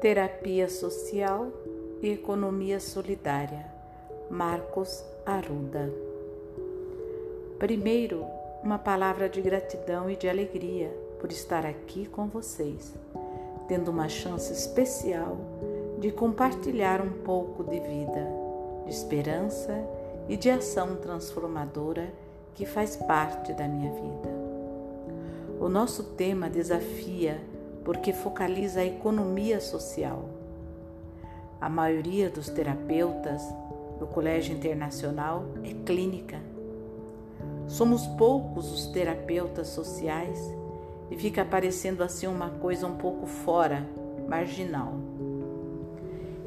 Terapia Social e Economia Solidária, Marcos Arruda. Primeiro, uma palavra de gratidão e de alegria por estar aqui com vocês, tendo uma chance especial de compartilhar um pouco de vida, de esperança e de ação transformadora que faz parte da minha vida. O nosso tema desafia porque focaliza a economia social. A maioria dos terapeutas do Colégio Internacional é clínica. Somos poucos os terapeutas sociais e fica parecendo assim uma coisa um pouco fora, marginal.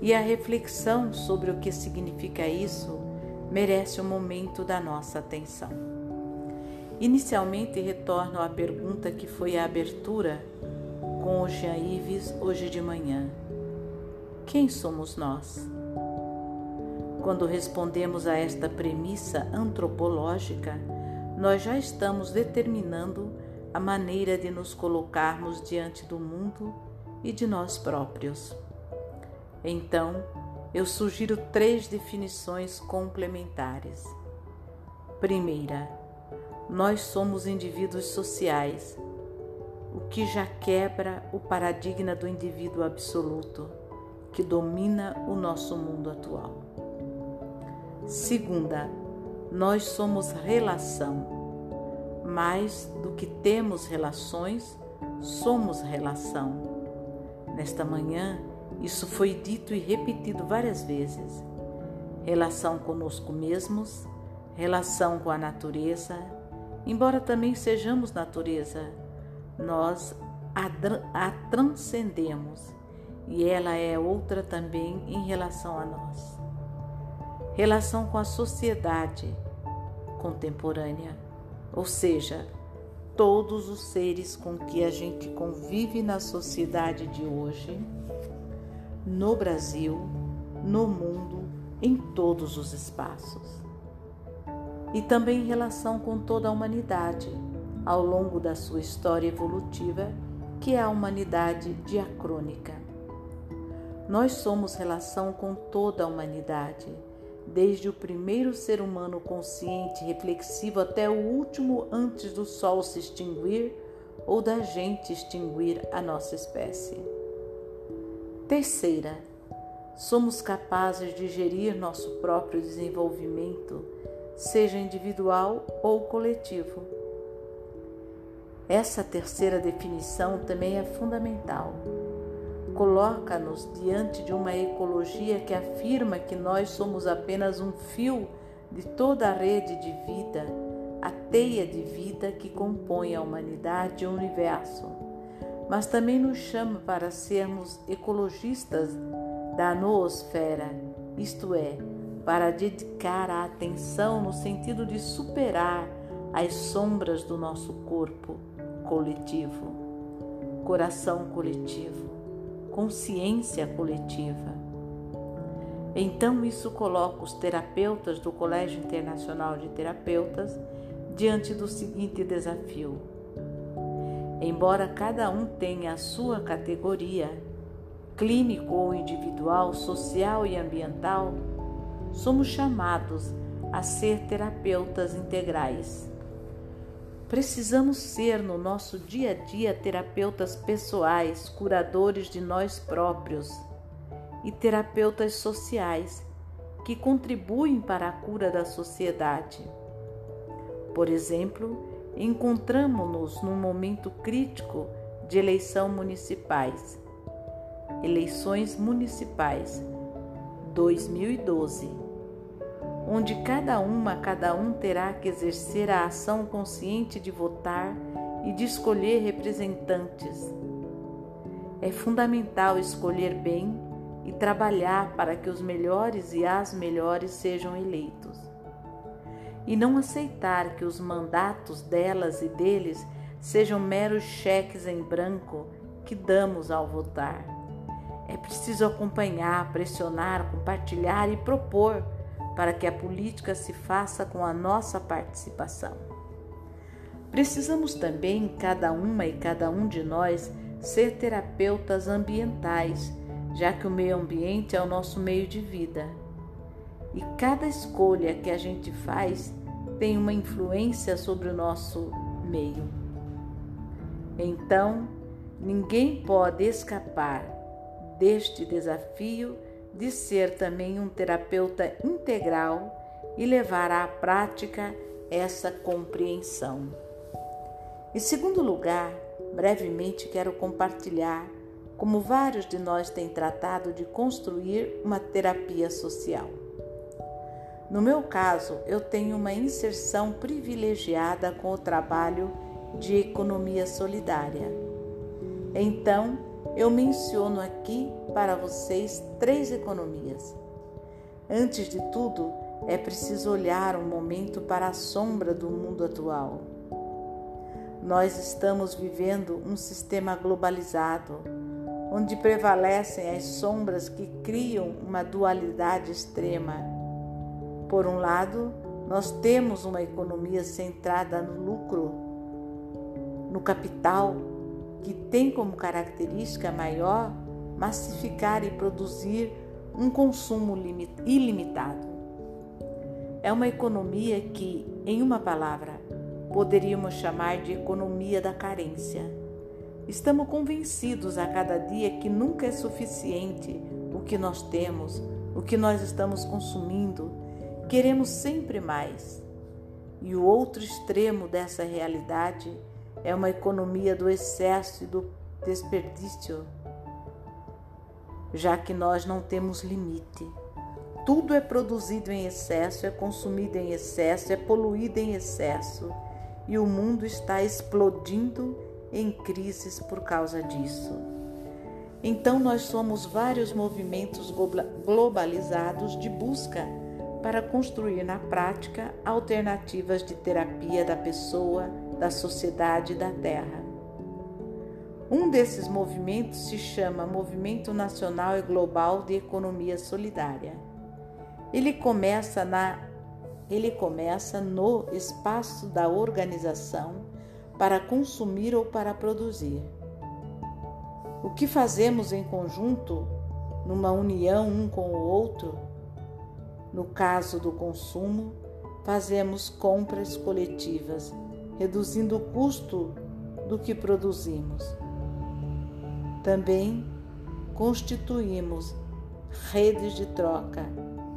E a reflexão sobre o que significa isso merece um momento da nossa atenção. Inicialmente, retorno à pergunta que foi a abertura com o Jean Ives hoje de manhã. Quem somos nós? Quando respondemos a esta premissa antropológica, nós já estamos determinando a maneira de nos colocarmos diante do mundo e de nós próprios. Então, eu sugiro três definições complementares. Primeira, nós somos indivíduos sociais o que já quebra o paradigma do indivíduo absoluto que domina o nosso mundo atual. Segunda, nós somos relação. Mais do que temos relações, somos relação. Nesta manhã, isso foi dito e repetido várias vezes. Relação conosco mesmos, relação com a natureza, embora também sejamos natureza nós a, a transcendemos e ela é outra também em relação a nós. Relação com a sociedade contemporânea, ou seja, todos os seres com que a gente convive na sociedade de hoje, no Brasil, no mundo, em todos os espaços. E também em relação com toda a humanidade ao longo da sua história evolutiva, que é a humanidade diacrônica. Nós somos relação com toda a humanidade, desde o primeiro ser humano consciente, reflexivo, até o último antes do sol se extinguir ou da gente extinguir a nossa espécie. Terceira, somos capazes de gerir nosso próprio desenvolvimento, seja individual ou coletivo essa terceira definição também é fundamental. Coloca-nos diante de uma ecologia que afirma que nós somos apenas um fio de toda a rede de vida, a teia de vida que compõe a humanidade e o universo, mas também nos chama para sermos ecologistas da noosfera, isto é, para dedicar a atenção no sentido de superar as sombras do nosso corpo coletivo, coração coletivo, consciência coletiva. Então, isso coloca os terapeutas do Colégio Internacional de Terapeutas diante do seguinte desafio. Embora cada um tenha a sua categoria, clínico ou individual, social e ambiental, somos chamados a ser terapeutas integrais Precisamos ser no nosso dia a dia terapeutas pessoais, curadores de nós próprios e terapeutas sociais que contribuem para a cura da sociedade. Por exemplo, encontramos-nos num momento crítico de eleição municipais. Eleições municipais 2012 onde cada uma, cada um terá que exercer a ação consciente de votar e de escolher representantes. É fundamental escolher bem e trabalhar para que os melhores e as melhores sejam eleitos. E não aceitar que os mandatos delas e deles sejam meros cheques em branco que damos ao votar. É preciso acompanhar, pressionar, compartilhar e propor para que a política se faça com a nossa participação. Precisamos também, cada uma e cada um de nós, ser terapeutas ambientais, já que o meio ambiente é o nosso meio de vida. E cada escolha que a gente faz tem uma influência sobre o nosso meio. Então, ninguém pode escapar deste desafio de ser também um terapeuta integral e levar à prática essa compreensão. Em segundo lugar, brevemente quero compartilhar como vários de nós têm tratado de construir uma terapia social. No meu caso, eu tenho uma inserção privilegiada com o trabalho de economia solidária. Então, eu menciono aqui para vocês três economias. Antes de tudo, é preciso olhar um momento para a sombra do mundo atual. Nós estamos vivendo um sistema globalizado, onde prevalecem as sombras que criam uma dualidade extrema. Por um lado, nós temos uma economia centrada no lucro, no capital, que tem como característica maior massificar e produzir um consumo ilimitado. É uma economia que, em uma palavra, poderíamos chamar de economia da carência. Estamos convencidos a cada dia que nunca é suficiente o que nós temos, o que nós estamos consumindo. Queremos sempre mais. E o outro extremo dessa realidade é uma economia do excesso e do desperdício, já que nós não temos limite. Tudo é produzido em excesso, é consumido em excesso, é poluído em excesso e o mundo está explodindo em crises por causa disso. Então, nós somos vários movimentos globalizados de busca para construir na prática alternativas de terapia da pessoa, da sociedade e da terra. Um desses movimentos se chama Movimento Nacional e Global de Economia Solidária. Ele começa na ele começa no espaço da organização para consumir ou para produzir. O que fazemos em conjunto, numa união um com o outro? No caso do consumo, fazemos compras coletivas, reduzindo o custo do que produzimos. Também constituímos redes de troca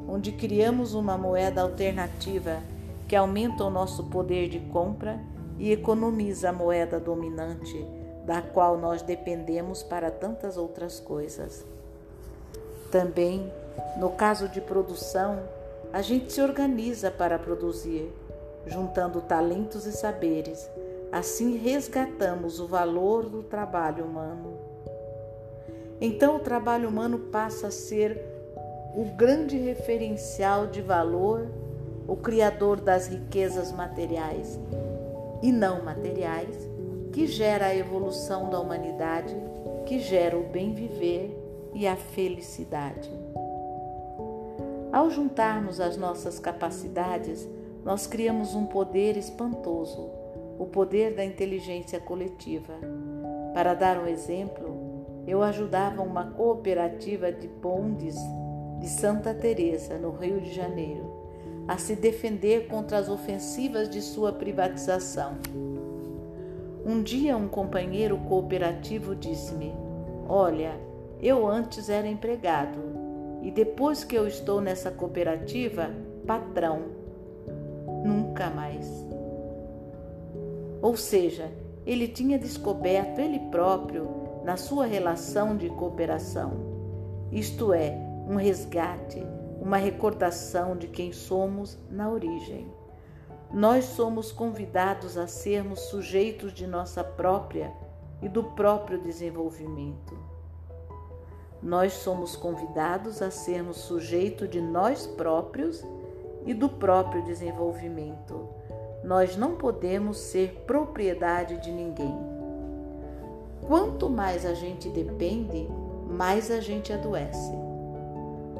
onde criamos uma moeda alternativa que aumenta o nosso poder de compra e economiza a moeda dominante, da qual nós dependemos para tantas outras coisas. Também, no caso de produção, a gente se organiza para produzir, juntando talentos e saberes. Assim resgatamos o valor do trabalho humano. Então, o trabalho humano passa a ser o grande referencial de valor, o criador das riquezas materiais e não materiais, que gera a evolução da humanidade, que gera o bem viver e a felicidade. Ao juntarmos as nossas capacidades, nós criamos um poder espantoso, o poder da inteligência coletiva. Para dar um exemplo, eu ajudava uma cooperativa de bondes de Santa Teresa, no Rio de Janeiro, a se defender contra as ofensivas de sua privatização. Um dia um companheiro cooperativo disse-me: "Olha, eu antes era empregado e depois que eu estou nessa cooperativa, patrão. Nunca mais." Ou seja, ele tinha descoberto ele próprio na sua relação de cooperação. Isto é, um resgate, uma recordação de quem somos na origem. Nós somos convidados a sermos sujeitos de nossa própria e do próprio desenvolvimento. Nós somos convidados a sermos sujeitos de nós próprios e do próprio desenvolvimento. Nós não podemos ser propriedade de ninguém. Quanto mais a gente depende, mais a gente adoece.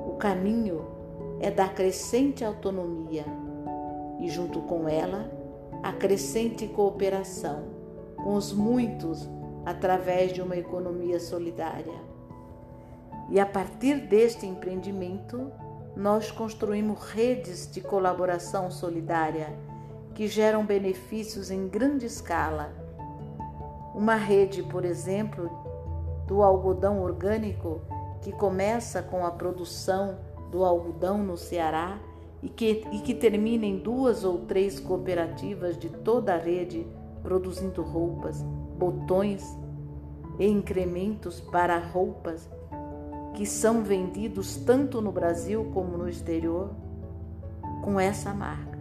O caminho é da crescente autonomia e, junto com ela, a crescente cooperação com os muitos através de uma economia solidária. E a partir deste empreendimento, nós construímos redes de colaboração solidária que geram benefícios em grande escala. Uma rede, por exemplo, do algodão orgânico, que começa com a produção do algodão no Ceará e que, e que termina em duas ou três cooperativas de toda a rede produzindo roupas, botões e incrementos para roupas que são vendidos tanto no Brasil como no exterior com essa marca.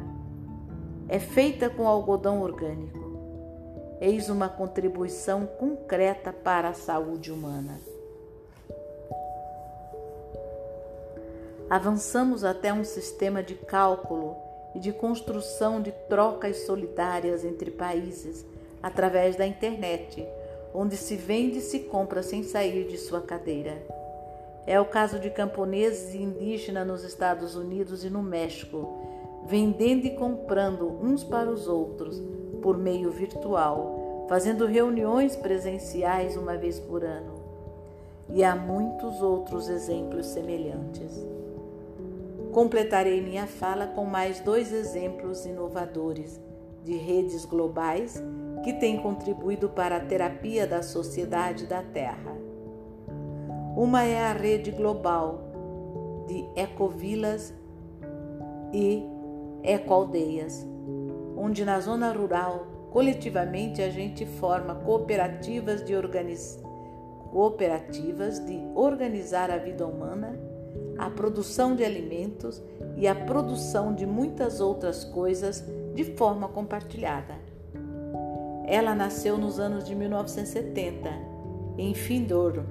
É feita com algodão orgânico. Eis uma contribuição concreta para a saúde humana. Avançamos até um sistema de cálculo e de construção de trocas solidárias entre países através da internet, onde se vende e se compra sem sair de sua cadeira. É o caso de camponeses e indígenas nos Estados Unidos e no México, vendendo e comprando uns para os outros por meio virtual, fazendo reuniões presenciais uma vez por ano. E há muitos outros exemplos semelhantes. Completarei minha fala com mais dois exemplos inovadores de redes globais que têm contribuído para a terapia da sociedade da Terra. Uma é a rede global de ecovilas e ecoaldeias, onde na zona rural, coletivamente a gente forma cooperativas de, organiz... cooperativas de organizar a vida humana, a produção de alimentos e a produção de muitas outras coisas de forma compartilhada. Ela nasceu nos anos de 1970 em Findor,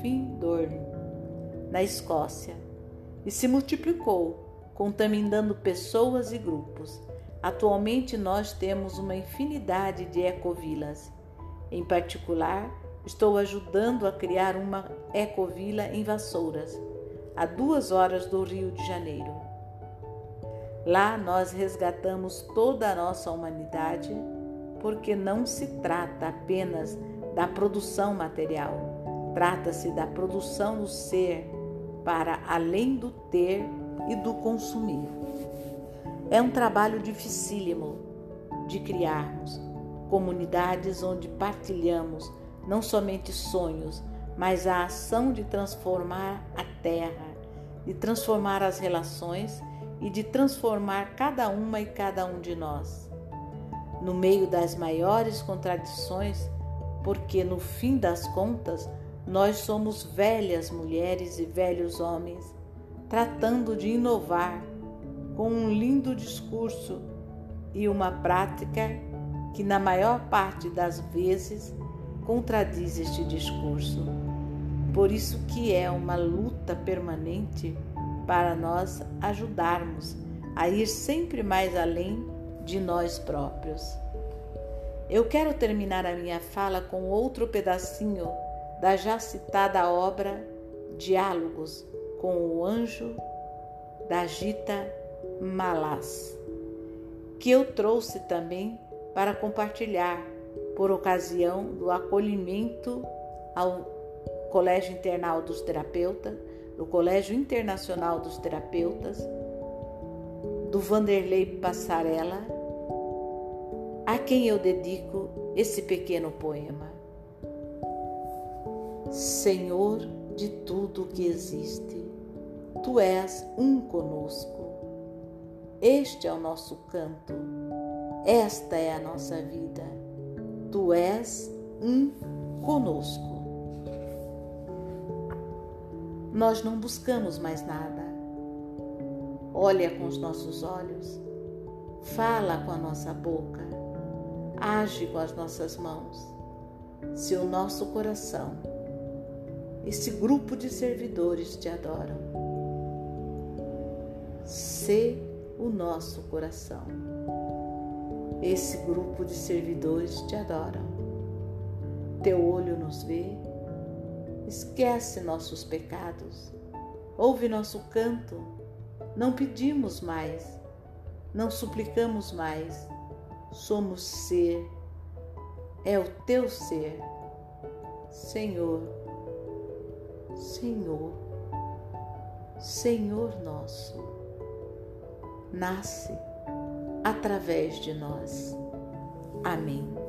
Findorn, na Escócia, e se multiplicou, contaminando pessoas e grupos. Atualmente nós temos uma infinidade de ecovilas. Em particular, estou ajudando a criar uma ecovila em Vassouras, a duas horas do Rio de Janeiro. Lá nós resgatamos toda a nossa humanidade, porque não se trata apenas da produção material Trata-se da produção do ser para além do ter e do consumir. É um trabalho dificílimo de criarmos comunidades onde partilhamos não somente sonhos, mas a ação de transformar a terra, de transformar as relações e de transformar cada uma e cada um de nós. No meio das maiores contradições, porque no fim das contas, nós somos velhas mulheres e velhos homens, tratando de inovar com um lindo discurso e uma prática que, na maior parte das vezes, contradiz este discurso. Por isso que é uma luta permanente para nós ajudarmos a ir sempre mais além de nós próprios. Eu quero terminar a minha fala com outro pedacinho da já citada obra Diálogos com o Anjo da Gita Malas, que eu trouxe também para compartilhar por ocasião do acolhimento ao Colégio Internal dos Terapeutas, do Colégio Internacional dos Terapeutas, do Vanderlei Passarella, a quem eu dedico esse pequeno poema. Senhor de tudo que existe, Tu és um conosco. Este é o nosso canto, esta é a nossa vida. Tu és um conosco. Nós não buscamos mais nada. Olha com os nossos olhos, fala com a nossa boca, age com as nossas mãos. Se o nosso coração esse grupo de servidores te adoram. Sê o nosso coração. Esse grupo de servidores te adoram. Teu olho nos vê, esquece nossos pecados, ouve nosso canto. Não pedimos mais, não suplicamos mais, somos ser, é o teu ser. Senhor, Senhor, Senhor nosso, nasce através de nós. Amém.